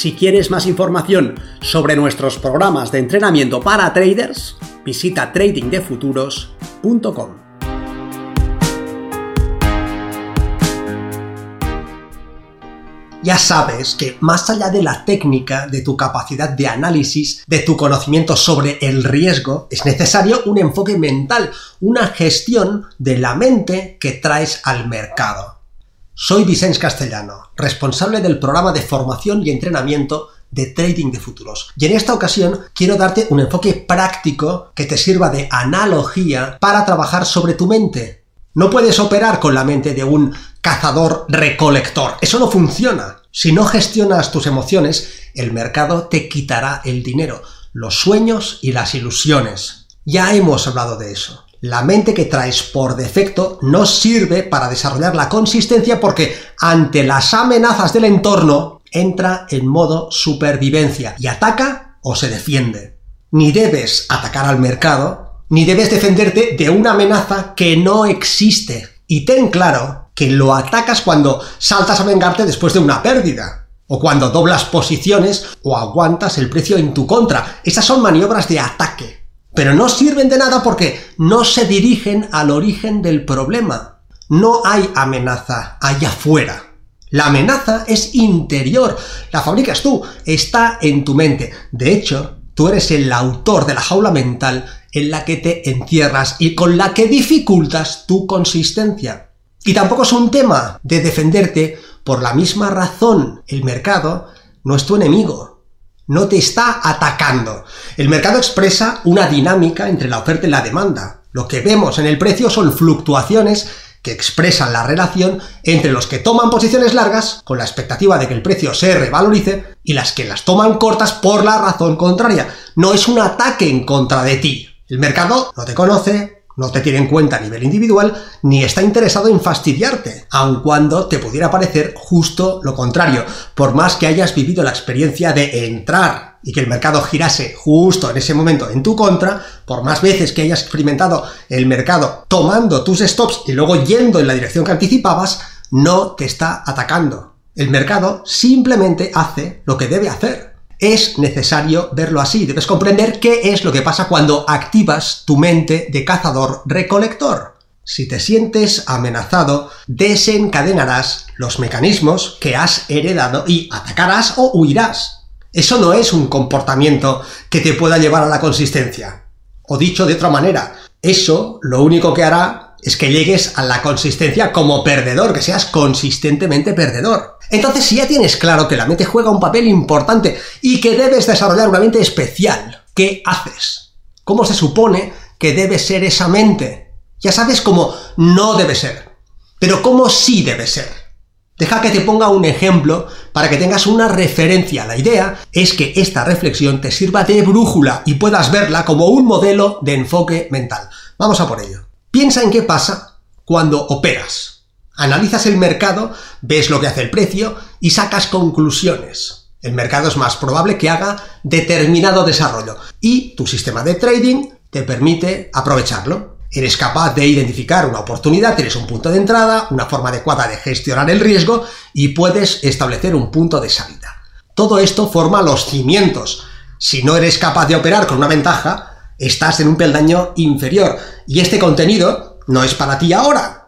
Si quieres más información sobre nuestros programas de entrenamiento para traders, visita tradingdefuturos.com. Ya sabes que más allá de la técnica, de tu capacidad de análisis, de tu conocimiento sobre el riesgo, es necesario un enfoque mental, una gestión de la mente que traes al mercado. Soy Vicens Castellano, responsable del programa de formación y entrenamiento de trading de futuros. Y en esta ocasión quiero darte un enfoque práctico que te sirva de analogía para trabajar sobre tu mente. No puedes operar con la mente de un cazador recolector. Eso no funciona. Si no gestionas tus emociones, el mercado te quitará el dinero, los sueños y las ilusiones. Ya hemos hablado de eso la mente que traes por defecto no sirve para desarrollar la consistencia porque ante las amenazas del entorno entra en modo supervivencia y ataca o se defiende. Ni debes atacar al mercado, ni debes defenderte de una amenaza que no existe. Y ten claro que lo atacas cuando saltas a vengarte después de una pérdida, o cuando doblas posiciones o aguantas el precio en tu contra. Esas son maniobras de ataque. Pero no sirven de nada porque no se dirigen al origen del problema. No hay amenaza allá afuera. La amenaza es interior, la fabricas tú, está en tu mente. De hecho, tú eres el autor de la jaula mental en la que te encierras y con la que dificultas tu consistencia. Y tampoco es un tema de defenderte por la misma razón. El mercado no es tu enemigo no te está atacando. El mercado expresa una dinámica entre la oferta y la demanda. Lo que vemos en el precio son fluctuaciones que expresan la relación entre los que toman posiciones largas con la expectativa de que el precio se revalorice y las que las toman cortas por la razón contraria. No es un ataque en contra de ti. El mercado no te conoce, no te tiene en cuenta a nivel individual, ni está interesado en fastidiarte, aun cuando te pudiera parecer justo lo contrario. Por más que hayas vivido la experiencia de entrar y que el mercado girase justo en ese momento en tu contra, por más veces que hayas experimentado el mercado tomando tus stops y luego yendo en la dirección que anticipabas, no te está atacando. El mercado simplemente hace lo que debe hacer es necesario verlo así. Debes comprender qué es lo que pasa cuando activas tu mente de cazador-recolector. Si te sientes amenazado, desencadenarás los mecanismos que has heredado y atacarás o huirás. Eso no es un comportamiento que te pueda llevar a la consistencia. O dicho de otra manera, eso lo único que hará es que llegues a la consistencia como perdedor, que seas consistentemente perdedor. Entonces, si ya tienes claro que la mente juega un papel importante y que debes desarrollar una mente especial, ¿qué haces? ¿Cómo se supone que debe ser esa mente? Ya sabes cómo no debe ser, pero cómo sí debe ser. Deja que te ponga un ejemplo para que tengas una referencia. La idea es que esta reflexión te sirva de brújula y puedas verla como un modelo de enfoque mental. Vamos a por ello. Piensa en qué pasa cuando operas. Analizas el mercado, ves lo que hace el precio y sacas conclusiones. El mercado es más probable que haga determinado desarrollo y tu sistema de trading te permite aprovecharlo. Eres capaz de identificar una oportunidad, tienes un punto de entrada, una forma adecuada de gestionar el riesgo y puedes establecer un punto de salida. Todo esto forma los cimientos. Si no eres capaz de operar con una ventaja, estás en un peldaño inferior y este contenido no es para ti ahora,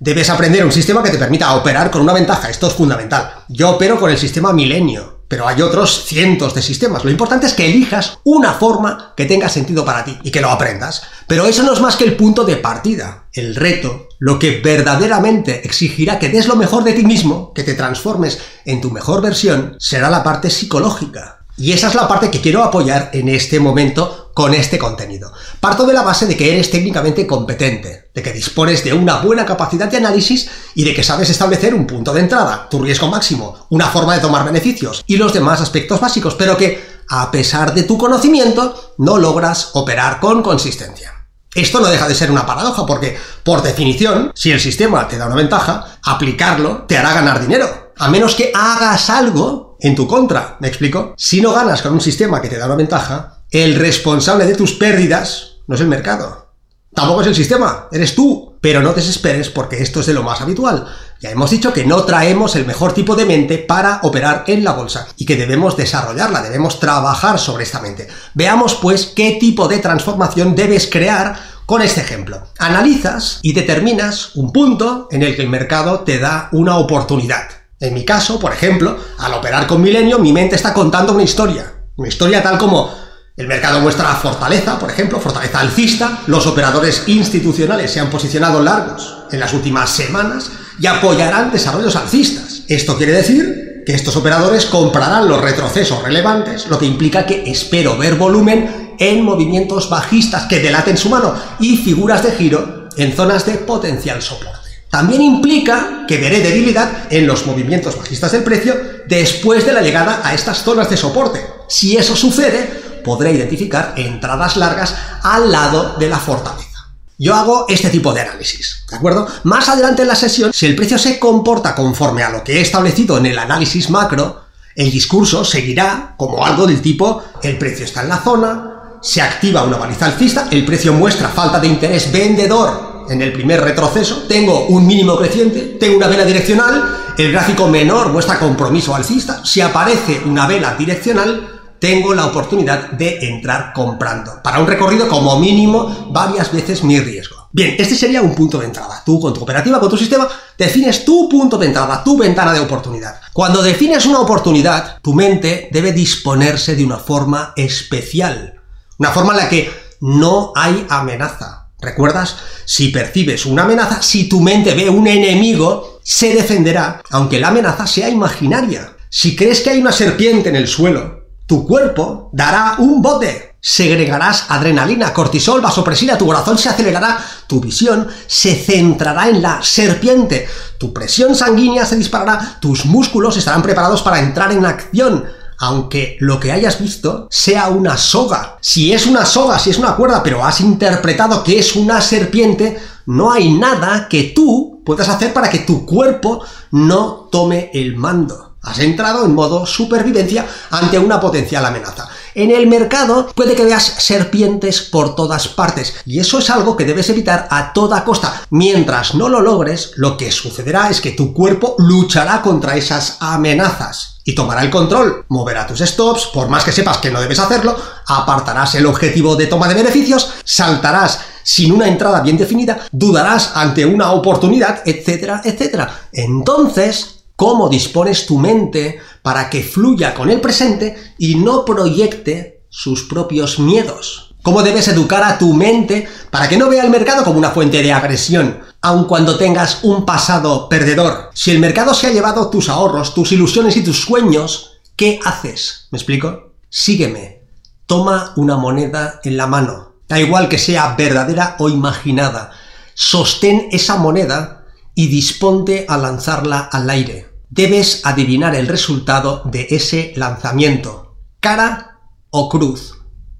debes aprender un sistema que te permita operar con una ventaja. Esto es fundamental. Yo opero con el sistema Milenio, pero hay otros cientos de sistemas. Lo importante es que elijas una forma que tenga sentido para ti y que lo aprendas. Pero eso no es más que el punto de partida. El reto, lo que verdaderamente exigirá que des lo mejor de ti mismo, que te transformes en tu mejor versión, será la parte psicológica. Y esa es la parte que quiero apoyar en este momento con este contenido. Parto de la base de que eres técnicamente competente, de que dispones de una buena capacidad de análisis y de que sabes establecer un punto de entrada, tu riesgo máximo, una forma de tomar beneficios y los demás aspectos básicos, pero que, a pesar de tu conocimiento, no logras operar con consistencia. Esto no deja de ser una paradoja porque, por definición, si el sistema te da una ventaja, aplicarlo te hará ganar dinero. A menos que hagas algo en tu contra, ¿me explico? Si no ganas con un sistema que te da una ventaja, el responsable de tus pérdidas no es el mercado. Tampoco es el sistema, eres tú. Pero no desesperes porque esto es de lo más habitual. Ya hemos dicho que no traemos el mejor tipo de mente para operar en la bolsa y que debemos desarrollarla, debemos trabajar sobre esta mente. Veamos pues qué tipo de transformación debes crear con este ejemplo. Analizas y determinas un punto en el que el mercado te da una oportunidad. En mi caso, por ejemplo, al operar con Milenio, mi mente está contando una historia. Una historia tal como el mercado muestra fortaleza, por ejemplo, fortaleza alcista, los operadores institucionales se han posicionado largos en las últimas semanas y apoyarán desarrollos alcistas. Esto quiere decir que estos operadores comprarán los retrocesos relevantes, lo que implica que espero ver volumen en movimientos bajistas que delaten su mano y figuras de giro en zonas de potencial soporte. También implica que veré debilidad en los movimientos bajistas del precio después de la llegada a estas zonas de soporte. Si eso sucede, podré identificar entradas largas al lado de la fortaleza. Yo hago este tipo de análisis, ¿de acuerdo? Más adelante en la sesión, si el precio se comporta conforme a lo que he establecido en el análisis macro, el discurso seguirá como algo del tipo el precio está en la zona, se activa una baliza alcista, el precio muestra falta de interés vendedor en el primer retroceso, tengo un mínimo creciente, tengo una vela direccional, el gráfico menor muestra compromiso alcista, si aparece una vela direccional, tengo la oportunidad de entrar comprando. Para un recorrido como mínimo varias veces mi riesgo. Bien, este sería un punto de entrada. Tú con tu operativa, con tu sistema, defines tu punto de entrada, tu ventana de oportunidad. Cuando defines una oportunidad, tu mente debe disponerse de una forma especial. Una forma en la que no hay amenaza. ¿Recuerdas? Si percibes una amenaza, si tu mente ve un enemigo, se defenderá, aunque la amenaza sea imaginaria. Si crees que hay una serpiente en el suelo, tu cuerpo dará un bote. Segregarás adrenalina, cortisol, vasopresina, tu corazón se acelerará, tu visión se centrará en la serpiente, tu presión sanguínea se disparará, tus músculos estarán preparados para entrar en acción, aunque lo que hayas visto sea una soga. Si es una soga, si es una cuerda, pero has interpretado que es una serpiente, no hay nada que tú puedas hacer para que tu cuerpo no tome el mando. Has entrado en modo supervivencia ante una potencial amenaza. En el mercado puede que veas serpientes por todas partes y eso es algo que debes evitar a toda costa. Mientras no lo logres, lo que sucederá es que tu cuerpo luchará contra esas amenazas y tomará el control, moverá tus stops, por más que sepas que no debes hacerlo, apartarás el objetivo de toma de beneficios, saltarás sin una entrada bien definida, dudarás ante una oportunidad, etcétera, etcétera. Entonces, cómo dispones tu mente para que fluya con el presente y no proyecte sus propios miedos. Cómo debes educar a tu mente para que no vea el mercado como una fuente de agresión, aun cuando tengas un pasado perdedor. Si el mercado se ha llevado tus ahorros, tus ilusiones y tus sueños, ¿qué haces? ¿Me explico? Sígueme. Toma una moneda en la mano. Da igual que sea verdadera o imaginada. Sostén esa moneda y disponte a lanzarla al aire. Debes adivinar el resultado de ese lanzamiento. Cara o cruz.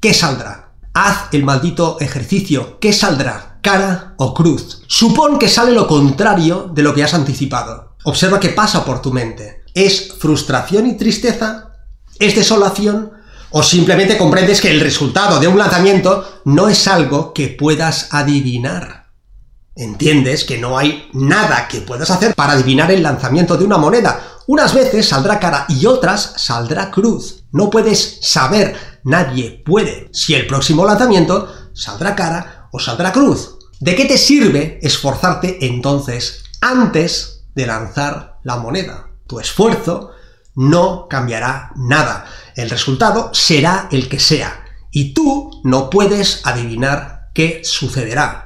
¿Qué saldrá? Haz el maldito ejercicio. ¿Qué saldrá? Cara o cruz. Supón que sale lo contrario de lo que has anticipado. Observa qué pasa por tu mente. ¿Es frustración y tristeza? ¿Es desolación? ¿O simplemente comprendes que el resultado de un lanzamiento no es algo que puedas adivinar? Entiendes que no hay nada que puedas hacer para adivinar el lanzamiento de una moneda. Unas veces saldrá cara y otras saldrá cruz. No puedes saber, nadie puede, si el próximo lanzamiento saldrá cara o saldrá cruz. ¿De qué te sirve esforzarte entonces antes de lanzar la moneda? Tu esfuerzo no cambiará nada. El resultado será el que sea. Y tú no puedes adivinar qué sucederá.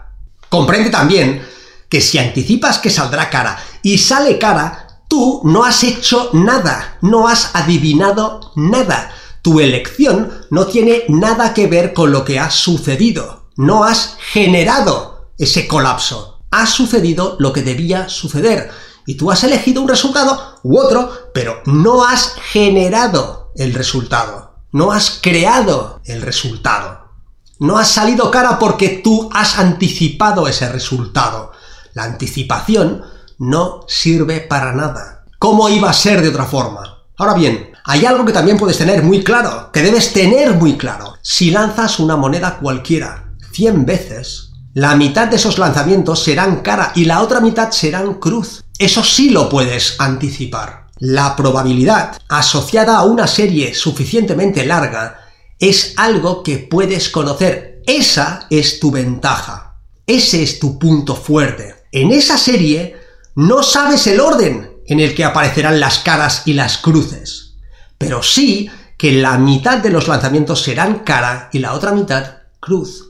Comprende también que si anticipas que saldrá cara y sale cara, tú no has hecho nada, no has adivinado nada. Tu elección no tiene nada que ver con lo que ha sucedido. No has generado ese colapso. Ha sucedido lo que debía suceder. Y tú has elegido un resultado u otro, pero no has generado el resultado. No has creado el resultado. No has salido cara porque tú has anticipado ese resultado. La anticipación no sirve para nada. ¿Cómo iba a ser de otra forma? Ahora bien, hay algo que también puedes tener muy claro, que debes tener muy claro. Si lanzas una moneda cualquiera 100 veces, la mitad de esos lanzamientos serán cara y la otra mitad serán cruz. Eso sí lo puedes anticipar. La probabilidad asociada a una serie suficientemente larga es algo que puedes conocer. Esa es tu ventaja. Ese es tu punto fuerte. En esa serie no sabes el orden en el que aparecerán las caras y las cruces, pero sí que la mitad de los lanzamientos serán cara y la otra mitad cruz.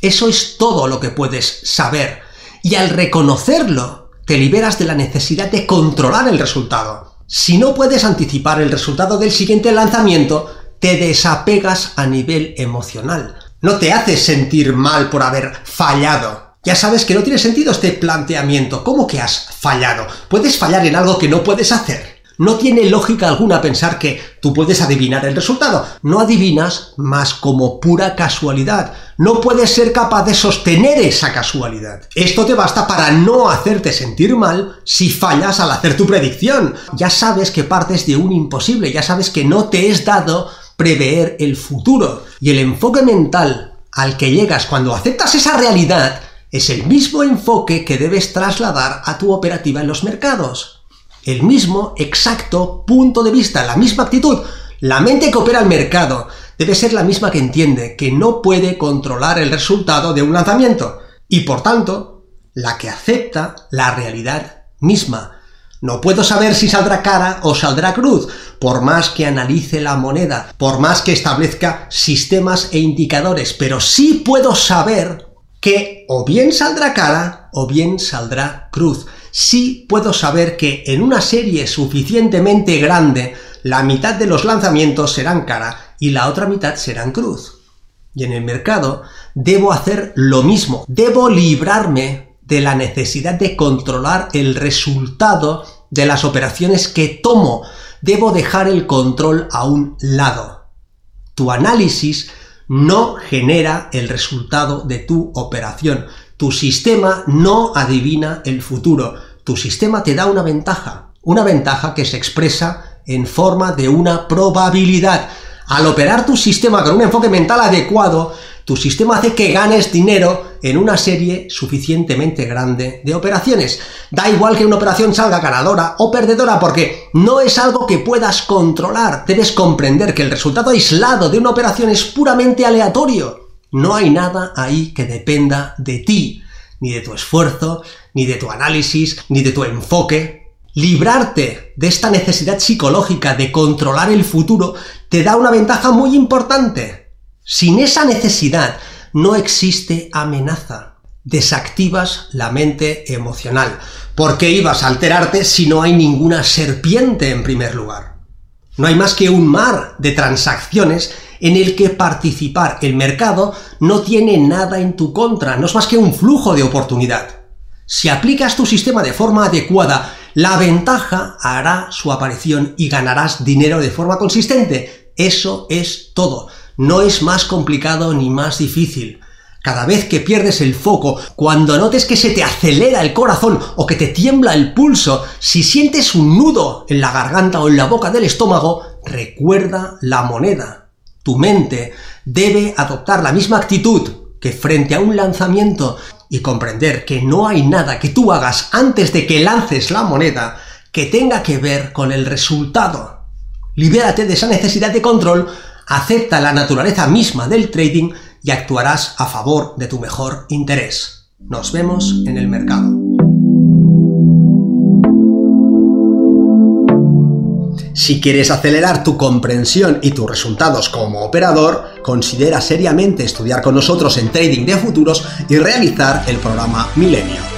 Eso es todo lo que puedes saber. Y al reconocerlo, te liberas de la necesidad de controlar el resultado. Si no puedes anticipar el resultado del siguiente lanzamiento, te desapegas a nivel emocional. No te haces sentir mal por haber fallado. Ya sabes que no tiene sentido este planteamiento. ¿Cómo que has fallado? Puedes fallar en algo que no puedes hacer. No tiene lógica alguna pensar que tú puedes adivinar el resultado. No adivinas más como pura casualidad. No puedes ser capaz de sostener esa casualidad. Esto te basta para no hacerte sentir mal si fallas al hacer tu predicción. Ya sabes que partes de un imposible, ya sabes que no te es dado prever el futuro. Y el enfoque mental al que llegas cuando aceptas esa realidad es el mismo enfoque que debes trasladar a tu operativa en los mercados. El mismo exacto punto de vista, la misma actitud. La mente que opera el mercado debe ser la misma que entiende que no puede controlar el resultado de un lanzamiento y por tanto la que acepta la realidad misma. No puedo saber si saldrá cara o saldrá cruz, por más que analice la moneda, por más que establezca sistemas e indicadores, pero sí puedo saber que o bien saldrá cara o bien saldrá cruz. Sí puedo saber que en una serie suficientemente grande, la mitad de los lanzamientos serán cara y la otra mitad serán cruz. Y en el mercado debo hacer lo mismo, debo librarme de la necesidad de controlar el resultado de las operaciones que tomo. Debo dejar el control a un lado. Tu análisis no genera el resultado de tu operación. Tu sistema no adivina el futuro. Tu sistema te da una ventaja. Una ventaja que se expresa en forma de una probabilidad. Al operar tu sistema con un enfoque mental adecuado, tu sistema hace que ganes dinero en una serie suficientemente grande de operaciones. Da igual que una operación salga ganadora o perdedora porque no es algo que puedas controlar. Debes comprender que el resultado aislado de una operación es puramente aleatorio. No hay nada ahí que dependa de ti, ni de tu esfuerzo, ni de tu análisis, ni de tu enfoque. Librarte de esta necesidad psicológica de controlar el futuro te da una ventaja muy importante sin esa necesidad no existe amenaza. Desactivas la mente emocional. ¿Por qué ibas a alterarte si no hay ninguna serpiente en primer lugar? No hay más que un mar de transacciones en el que participar. El mercado no tiene nada en tu contra, no es más que un flujo de oportunidad. Si aplicas tu sistema de forma adecuada, la ventaja hará su aparición y ganarás dinero de forma consistente. Eso es todo no es más complicado ni más difícil. Cada vez que pierdes el foco, cuando notes que se te acelera el corazón o que te tiembla el pulso, si sientes un nudo en la garganta o en la boca del estómago, recuerda la moneda. Tu mente debe adoptar la misma actitud que frente a un lanzamiento y comprender que no hay nada que tú hagas antes de que lances la moneda que tenga que ver con el resultado. Libérate de esa necesidad de control acepta la naturaleza misma del trading y actuarás a favor de tu mejor interés. Nos vemos en el mercado. Si quieres acelerar tu comprensión y tus resultados como operador, considera seriamente estudiar con nosotros en Trading de Futuros y realizar el programa Milenio.